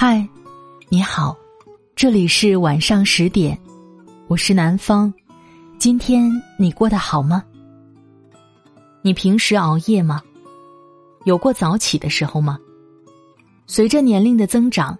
嗨，你好，这里是晚上十点，我是南方。今天你过得好吗？你平时熬夜吗？有过早起的时候吗？随着年龄的增长，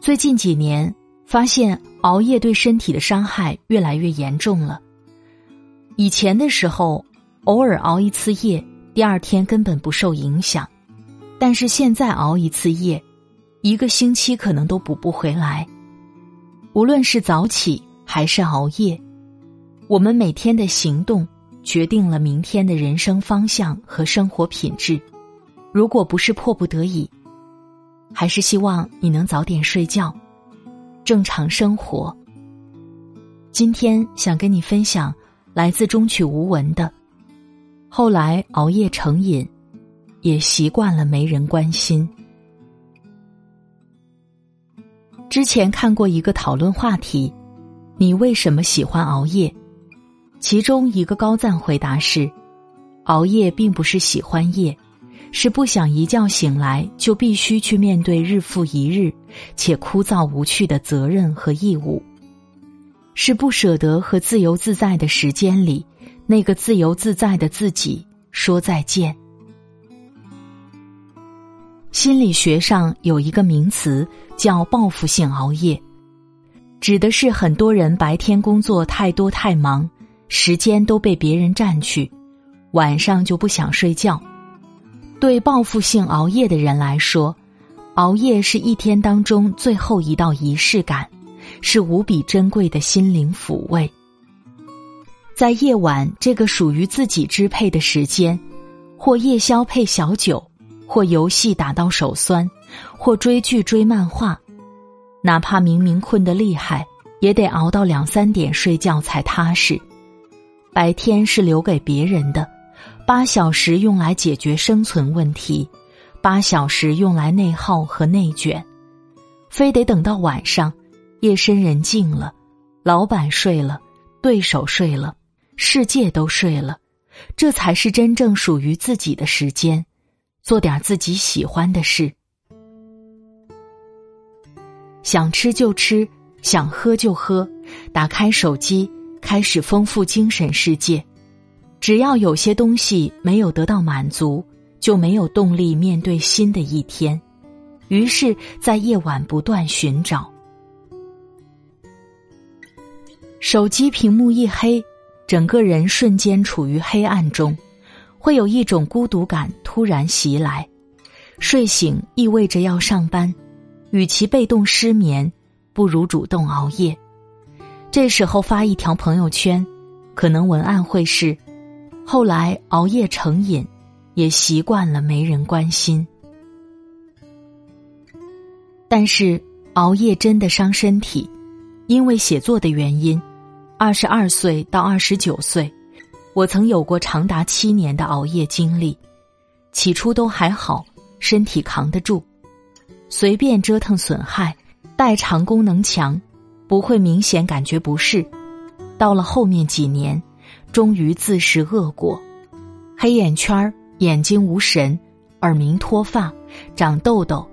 最近几年发现熬夜对身体的伤害越来越严重了。以前的时候，偶尔熬一次夜，第二天根本不受影响，但是现在熬一次夜。一个星期可能都补不回来。无论是早起还是熬夜，我们每天的行动决定了明天的人生方向和生活品质。如果不是迫不得已，还是希望你能早点睡觉，正常生活。今天想跟你分享来自中曲无闻的，后来熬夜成瘾，也习惯了没人关心。之前看过一个讨论话题：“你为什么喜欢熬夜？”其中一个高赞回答是：“熬夜并不是喜欢夜，是不想一觉醒来就必须去面对日复一日且枯燥无趣的责任和义务，是不舍得和自由自在的时间里那个自由自在的自己说再见。”心理学上有一个名词叫“报复性熬夜”，指的是很多人白天工作太多太忙，时间都被别人占去，晚上就不想睡觉。对报复性熬夜的人来说，熬夜是一天当中最后一道仪式感，是无比珍贵的心灵抚慰。在夜晚这个属于自己支配的时间，或夜宵配小酒。或游戏打到手酸，或追剧追漫画，哪怕明明困得厉害，也得熬到两三点睡觉才踏实。白天是留给别人的，八小时用来解决生存问题，八小时用来内耗和内卷，非得等到晚上，夜深人静了，老板睡了，对手睡了，世界都睡了，这才是真正属于自己的时间。做点自己喜欢的事，想吃就吃，想喝就喝，打开手机，开始丰富精神世界。只要有些东西没有得到满足，就没有动力面对新的一天。于是，在夜晚不断寻找，手机屏幕一黑，整个人瞬间处于黑暗中。会有一种孤独感突然袭来，睡醒意味着要上班，与其被动失眠，不如主动熬夜。这时候发一条朋友圈，可能文案会是：“后来熬夜成瘾，也习惯了没人关心。”但是熬夜真的伤身体，因为写作的原因，二十二岁到二十九岁。我曾有过长达七年的熬夜经历，起初都还好，身体扛得住，随便折腾损害，代偿功能强，不会明显感觉不适。到了后面几年，终于自食恶果，黑眼圈儿眼睛无神，耳鸣脱发，长痘痘，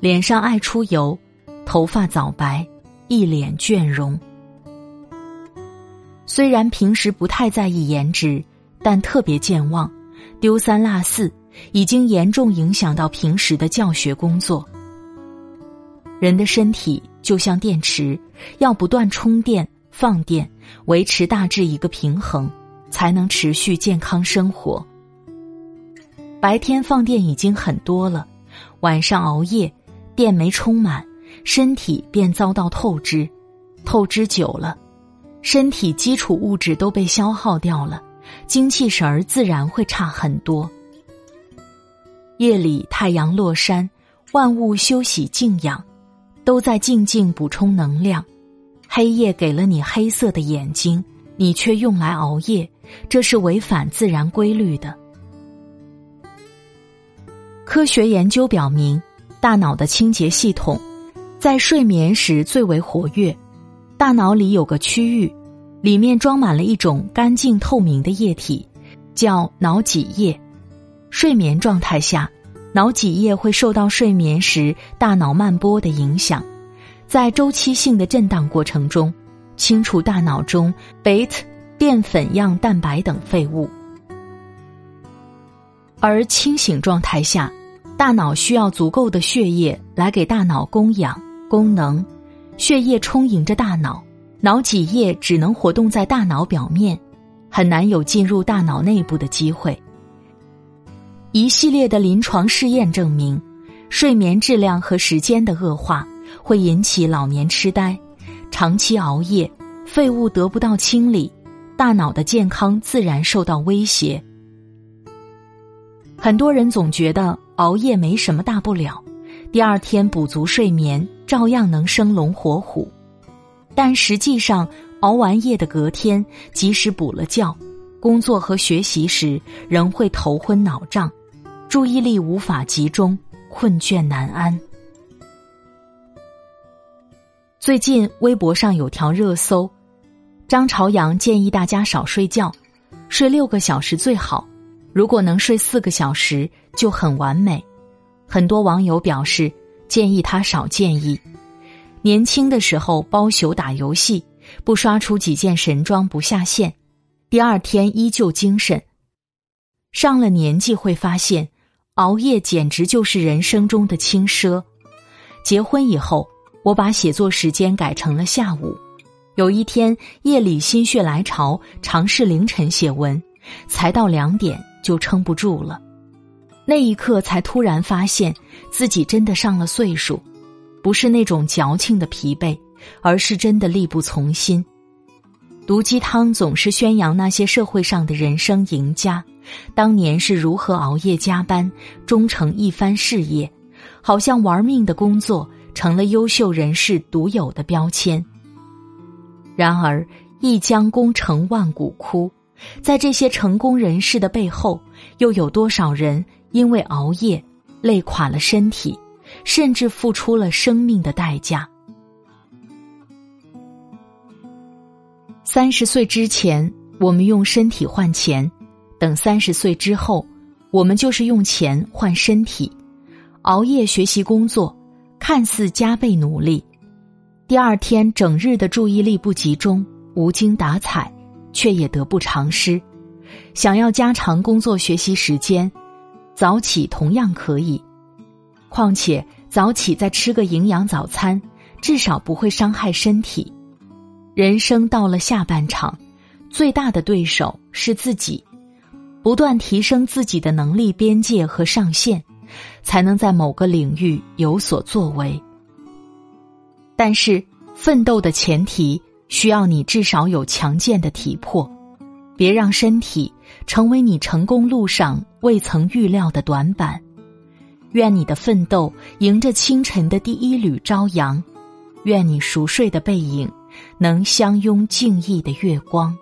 脸上爱出油，头发早白，一脸倦容。虽然平时不太在意颜值，但特别健忘，丢三落四，已经严重影响到平时的教学工作。人的身体就像电池，要不断充电、放电，维持大致一个平衡，才能持续健康生活。白天放电已经很多了，晚上熬夜，电没充满，身体便遭到透支，透支久了。身体基础物质都被消耗掉了，精气神儿自然会差很多。夜里太阳落山，万物休息静养，都在静静补充能量。黑夜给了你黑色的眼睛，你却用来熬夜，这是违反自然规律的。科学研究表明，大脑的清洁系统在睡眠时最为活跃。大脑里有个区域，里面装满了一种干净透明的液体，叫脑脊液。睡眠状态下，脑脊液会受到睡眠时大脑慢波的影响，在周期性的震荡过程中，清除大脑中贝塔、淀粉样蛋白等废物。而清醒状态下，大脑需要足够的血液来给大脑供氧、功能，血液充盈着大脑，脑脊液只能活动在大脑表面，很难有进入大脑内部的机会。一系列的临床试验证明，睡眠质量和时间的恶化会引起老年痴呆，长期熬夜，废物得不到清理，大脑的健康自然受到威胁。很多人总觉得熬夜没什么大不了，第二天补足睡眠照样能生龙活虎，但实际上熬完夜的隔天，即使补了觉，工作和学习时仍会头昏脑胀。注意力无法集中，困倦难安。最近微博上有条热搜：张朝阳建议大家少睡觉，睡六个小时最好，如果能睡四个小时就很完美。很多网友表示建议他少建议。年轻的时候包宿打游戏，不刷出几件神装不下线，第二天依旧精神。上了年纪会发现。熬夜简直就是人生中的轻奢。结婚以后，我把写作时间改成了下午。有一天夜里心血来潮，尝试凌晨写文，才到两点就撑不住了。那一刻才突然发现自己真的上了岁数，不是那种矫情的疲惫，而是真的力不从心。毒鸡汤总是宣扬那些社会上的人生赢家。当年是如何熬夜加班，终成一番事业，好像玩命的工作成了优秀人士独有的标签。然而，一将功成万骨枯，在这些成功人士的背后，又有多少人因为熬夜累垮了身体，甚至付出了生命的代价？三十岁之前，我们用身体换钱。等三十岁之后，我们就是用钱换身体，熬夜学习工作，看似加倍努力，第二天整日的注意力不集中，无精打采，却也得不偿失。想要加长工作学习时间，早起同样可以。况且早起再吃个营养早餐，至少不会伤害身体。人生到了下半场，最大的对手是自己。不断提升自己的能力边界和上限，才能在某个领域有所作为。但是，奋斗的前提需要你至少有强健的体魄，别让身体成为你成功路上未曾预料的短板。愿你的奋斗迎着清晨的第一缕朝阳，愿你熟睡的背影能相拥静谧的月光。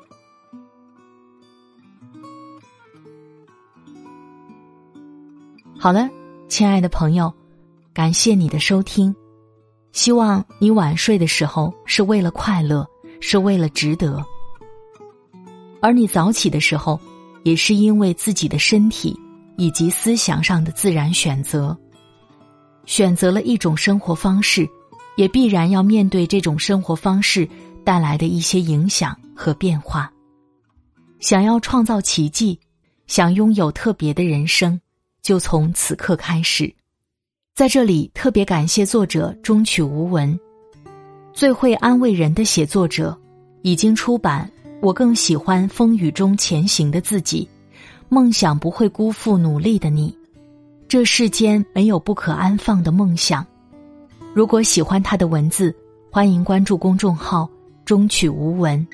好了，亲爱的朋友，感谢你的收听。希望你晚睡的时候是为了快乐，是为了值得；而你早起的时候，也是因为自己的身体以及思想上的自然选择。选择了一种生活方式，也必然要面对这种生活方式带来的一些影响和变化。想要创造奇迹，想拥有特别的人生。就从此刻开始，在这里特别感谢作者中曲无闻，最会安慰人的写作者，已经出版。我更喜欢风雨中前行的自己，梦想不会辜负努力的你。这世间没有不可安放的梦想。如果喜欢他的文字，欢迎关注公众号中曲无闻。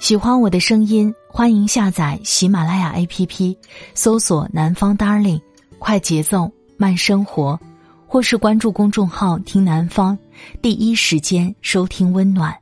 喜欢我的声音，欢迎下载喜马拉雅 APP，搜索“南方 Darling”，快节奏慢生活，或是关注公众号“听南方”，第一时间收听温暖。